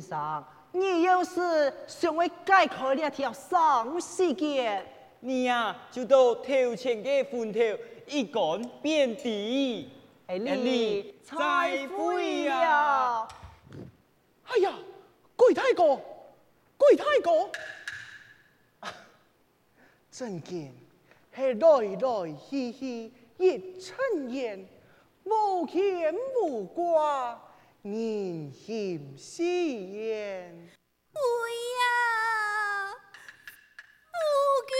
张先生，你要是想为解开这条生死结，你呀、啊、就到头前的坟头一干遍地，哎，你再会呀！哎呀，鬼太公，鬼太公，真见是来来去去一尘烟，无牵无挂。人心思言，哎呀，夫君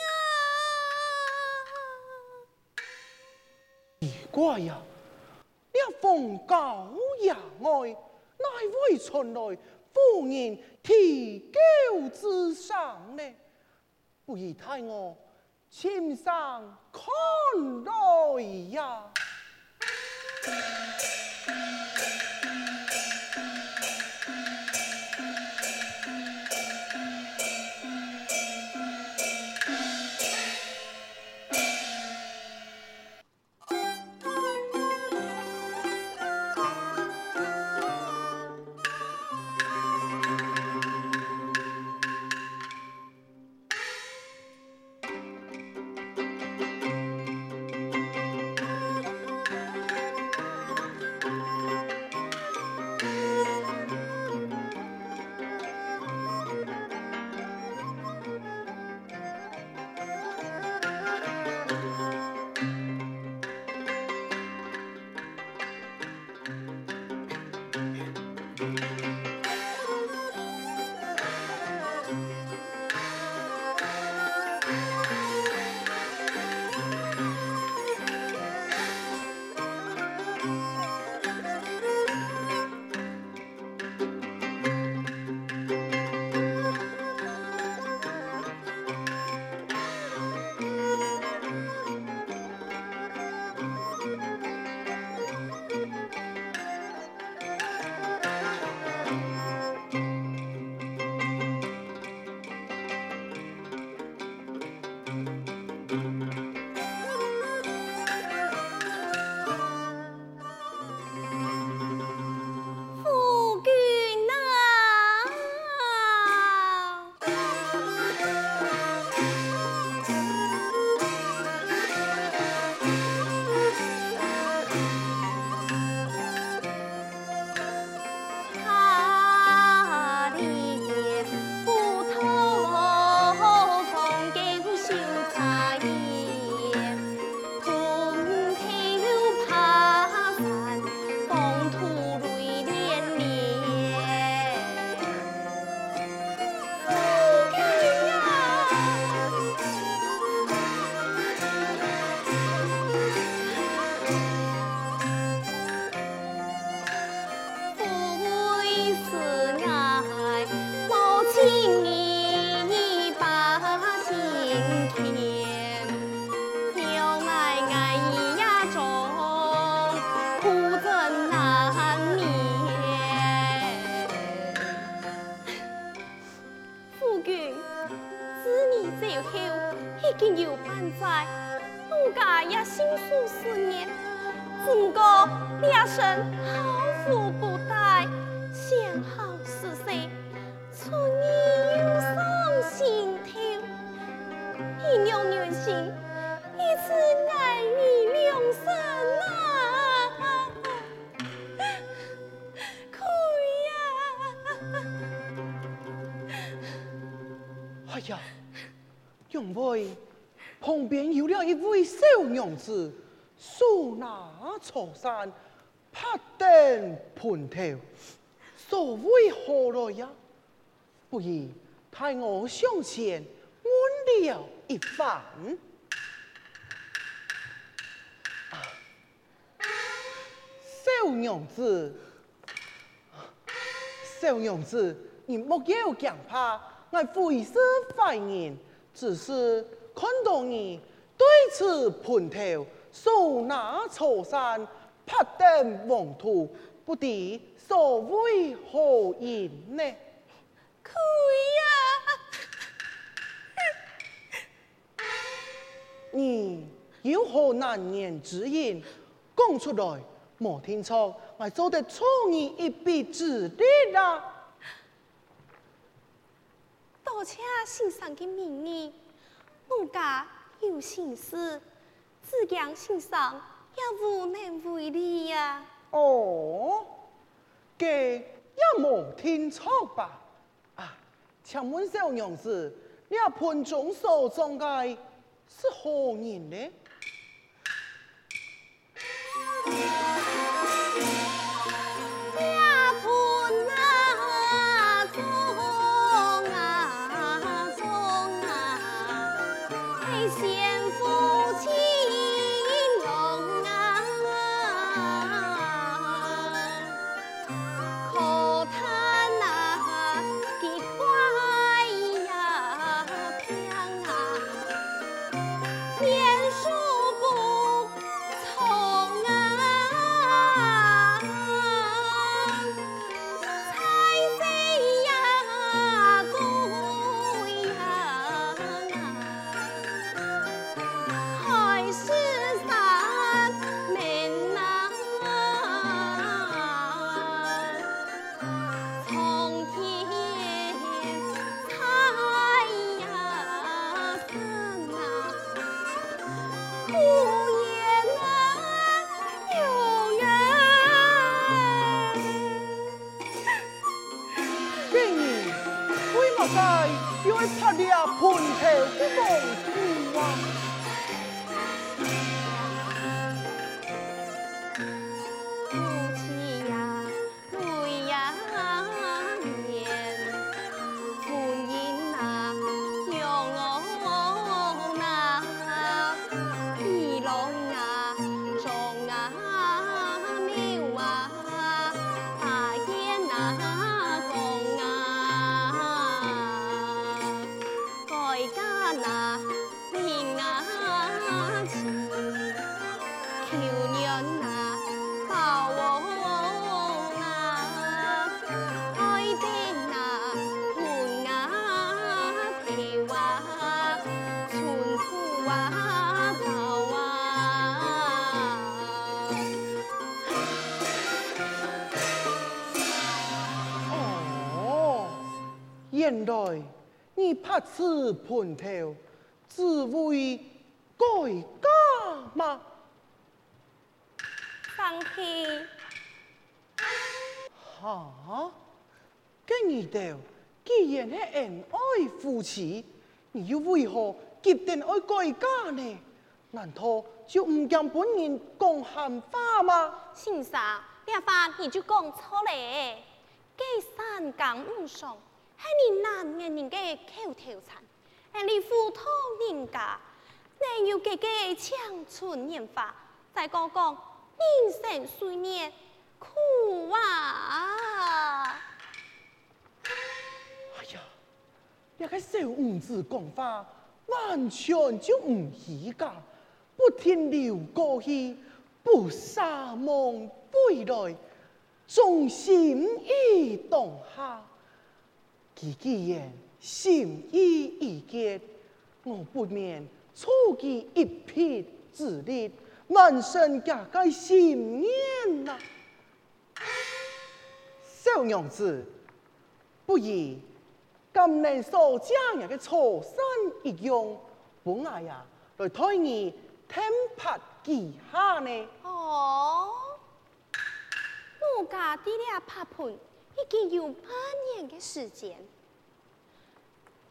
啊！奇怪呀，你奉高爷爱，乃为传来夫人提高之上呢？不如替我亲上看来呀！走后，已经有半载，奴家也心思思念，不过两生好福不大。小娘子，素拿长扇，拍灯盘头，所为何来呀？不如派我向前问了一番。小娘子，小娘子，你莫要惊怕，我会是坏人。只是看到你对此盘头，手拿草扇，拍灯黄土，不知所谓何因呢？可呀！你有何难言之隐，讲出来，莫听错。我做得出你一臂之力啦。多谢先生的名义，我家有心事，只讲先生也无能为力呀。哦，给也无听错吧？啊，请问小娘子，你盘中所中的是何人呢？昏头的梦竹啊原来你怕此盘头，只为改嫁吗？放弃。哈？跟你哋既然系恩爱夫妻，你又为何决定爱改嫁呢？难道就唔讲本人讲闲话吗？先生，呢话你就讲错咧，计三更五上。系你男人人嘅口头禅，系你糊涂人家，你要嘅嘅长春年华，再讲讲人生岁月苦啊！哎呀，一个小五子讲话，完全就唔依家，不停留过去，不撒梦归来，纵心已动下。其既然心意已决，我不免出其一臂之力，完成家家心愿呐。小娘子，不如今年所将日嘅初三一用，本来呀来推你天拍几下呢？哦，我家啲咧拍盘。已经有八年的时间，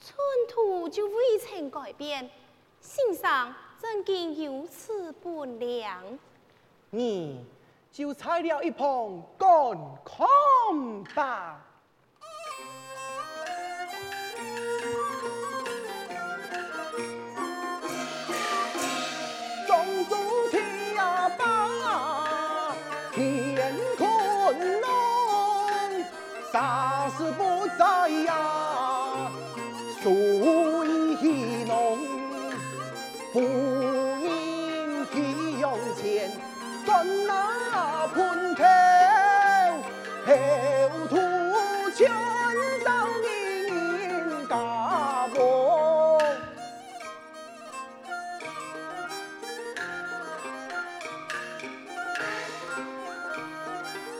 寸土就未曾改变，心上怎竟如此不良？你就踩了一旁干空吧。不应提用钱，转那盘头，后土全遭你家破。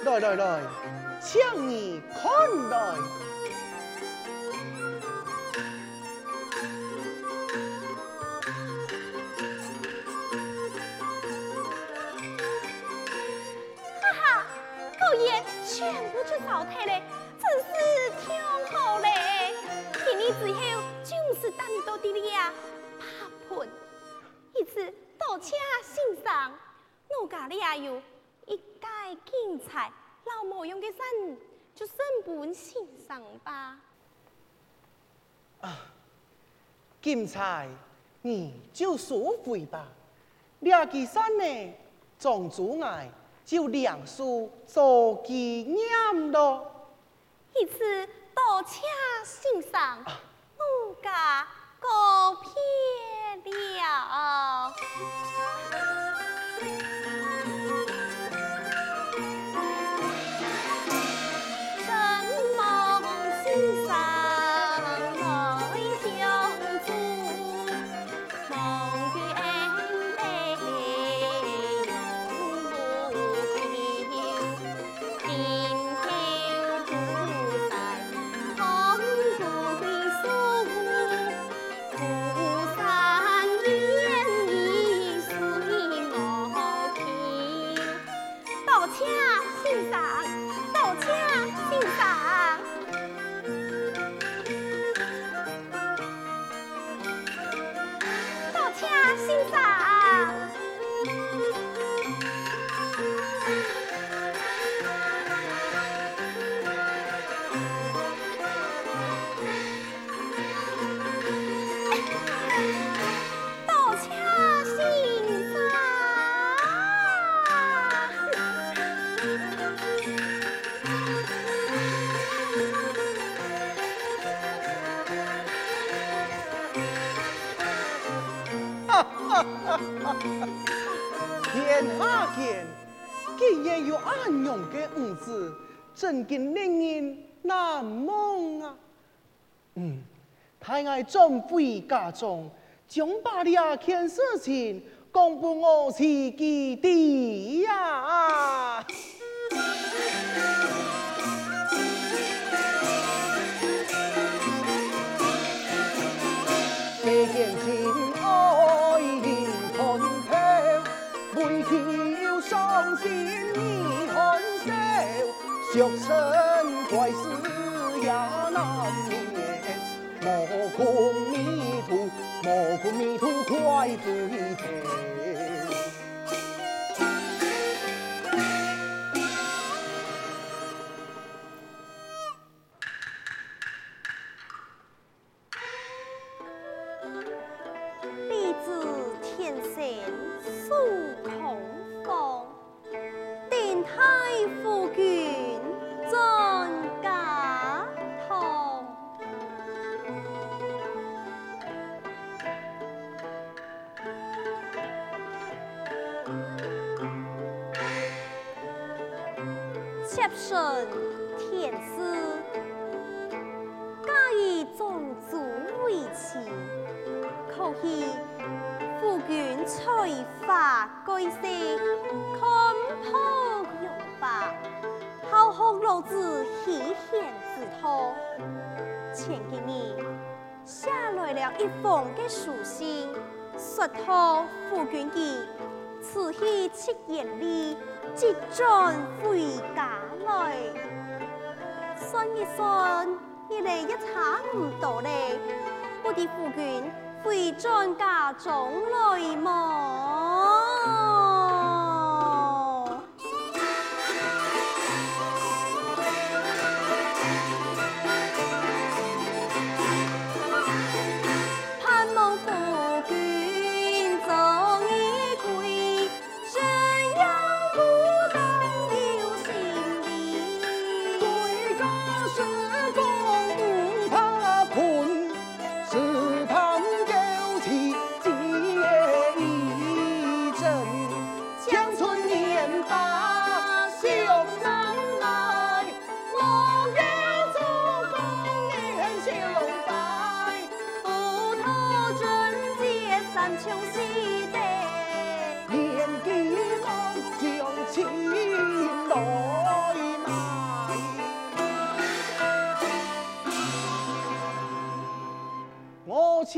来来，请你就是等到的呀，拍喷，一次倒车欣赏，我家里也有一介精彩老模样的人，就顺本欣赏吧。金彩，你就收回吧。两支山呢，种竹爱就两树做纪念咯。一次倒车欣赏，我家告别了。也有安样的儿子，真经令人难忘啊！嗯，太爱转回家中，将把俩件事情公布我自己的呀。你要伤心易分手，俗生怪事也难免。莫哭迷途，莫哭迷途，快回头。妾顺天师，假以宗族为妻。可惜夫君才华盖世，看破用法，好学老子希贤之托。前几年写来了一封的书信，说托夫君记，辞去七言里，即将回家来。算一算，你哋一差唔到咧，我的夫君。会转嫁中来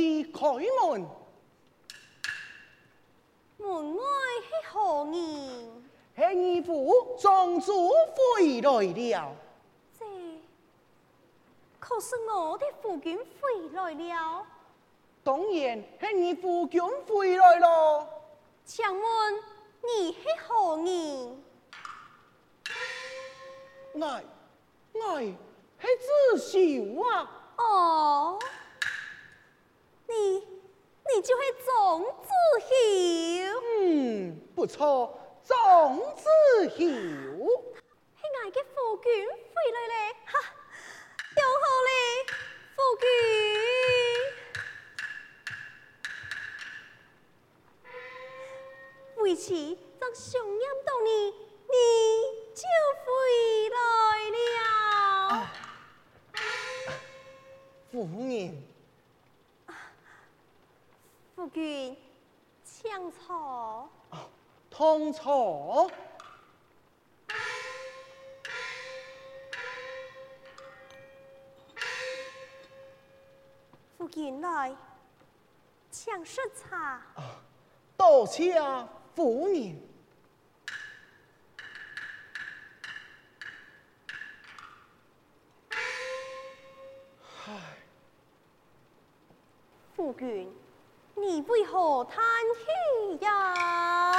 么？开门。门外是何人？是义父庄主回来了。这可是我的夫君回来了。当然是义父君回来了。请问你是何人？我我是子秀啊。哦，你你就会总子秀？嗯，不错，总子秀。系我嘅夫君通错。夫君来，请食茶。多谢夫人。唉，夫君，你为何叹气呀？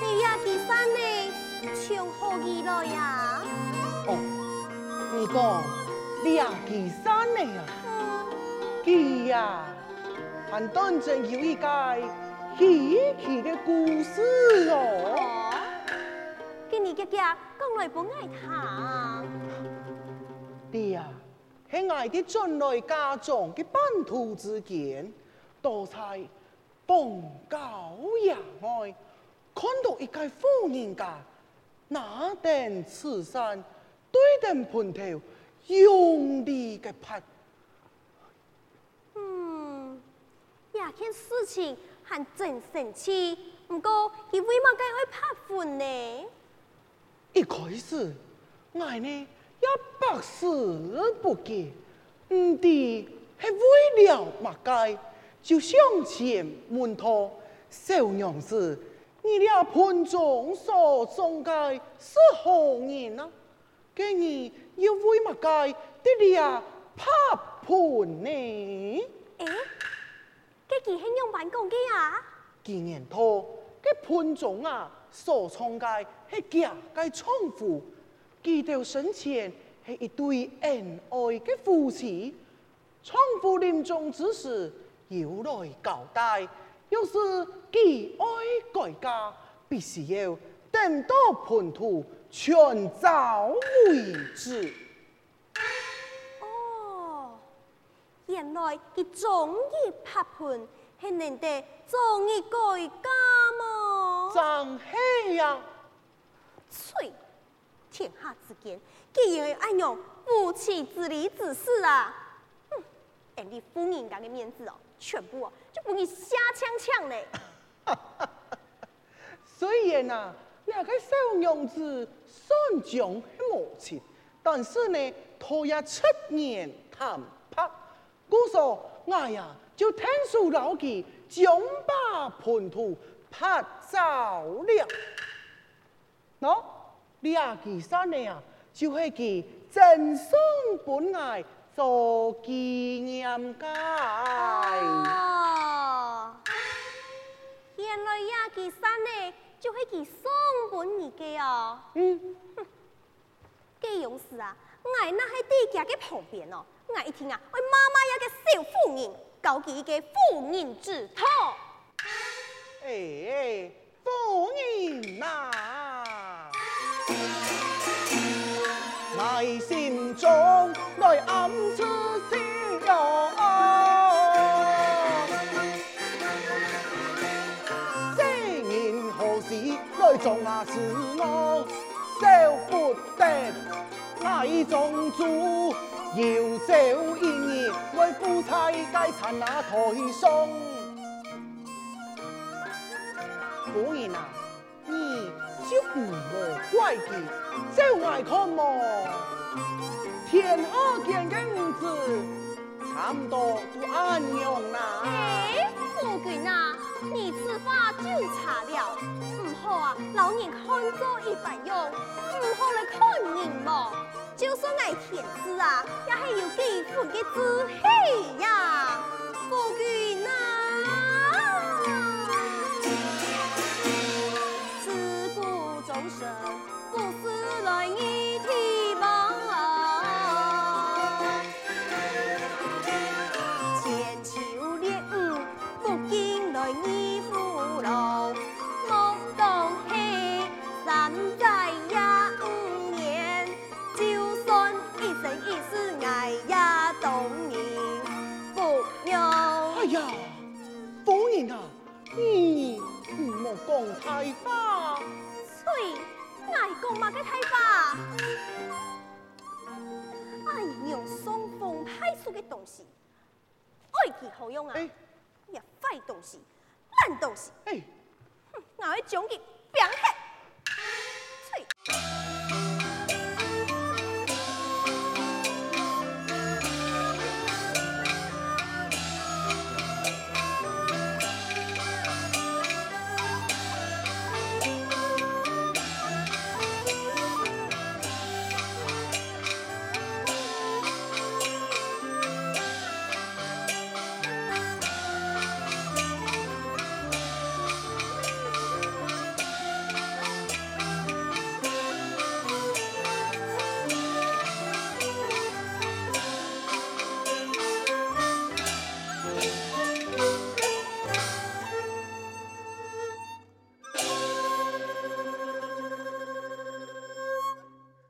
你呀几山呢？从何而来呀？哦，你讲你也记山呢啊？嗯，记呀，还当真有一个稀奇的故事哦。哦，今日嘅家讲来不爱谈。对呀，喺我哋进来家中嘅半途之间，多在逢高野外，看到一个富人家拿定慈善，对定盘头，用力嘅拍。嗯，呀件事情还真神奇，不过伊为嘛该会拍款呢？一开始，我呢一百思不解，唔知系为了乜解，就向前问他小娘子，你俩盘中所种嘅是何人啊？今日要为乜解得俩拍盘呢？诶，佢几系用办公嘅啊？既然他嘅盘中啊，所送嘅系假嘅仓库，记到生前系一对恩爱嘅夫妻。仓库临终之时，有来交代，要是既爱改嫁，必须要等到叛徒全遭为止。哦，原来佢中意拍盘，系能得中意改嫁吗？张黑呀，翠，天下之间，既然爱用夫妻之礼之事啊，哼，人哋夫人家嘅面子哦，全部哦就不给瞎抢抢嘞。虽然啊，两个小娘子算讲系无情，但是呢，拖也出言谈判，故说我呀就听说老几将把叛徒拍走了。喏，俩几三年啊，就系佢赠送本爱做纪念街。哦，原来俩几三年就系佢送本儿嘅哦。嗯。这样事啊，我那喺地家嘅旁边哦，我一听啊，我妈妈有个小妇人，搞起一个妇人之托。哎，妇人呐、啊，在心中来暗自心哟，这年何时来做啊事我？少不得，爱种主要走一年，为夫妻皆趁那台上。夫人啊，唔好怪佢，走外看么？天下间嘅日子，差不多都安样啦。哎，夫君啊，你此话就差了。好啊，老人看做一百用，唔好来看人么？就算爱天子啊，也系有几分嘅志气呀，夫君啊！风派出嘅东西，爱其好用啊！哎呀，坏东西，烂东西，哎，哼，我要将佮变黑，吹。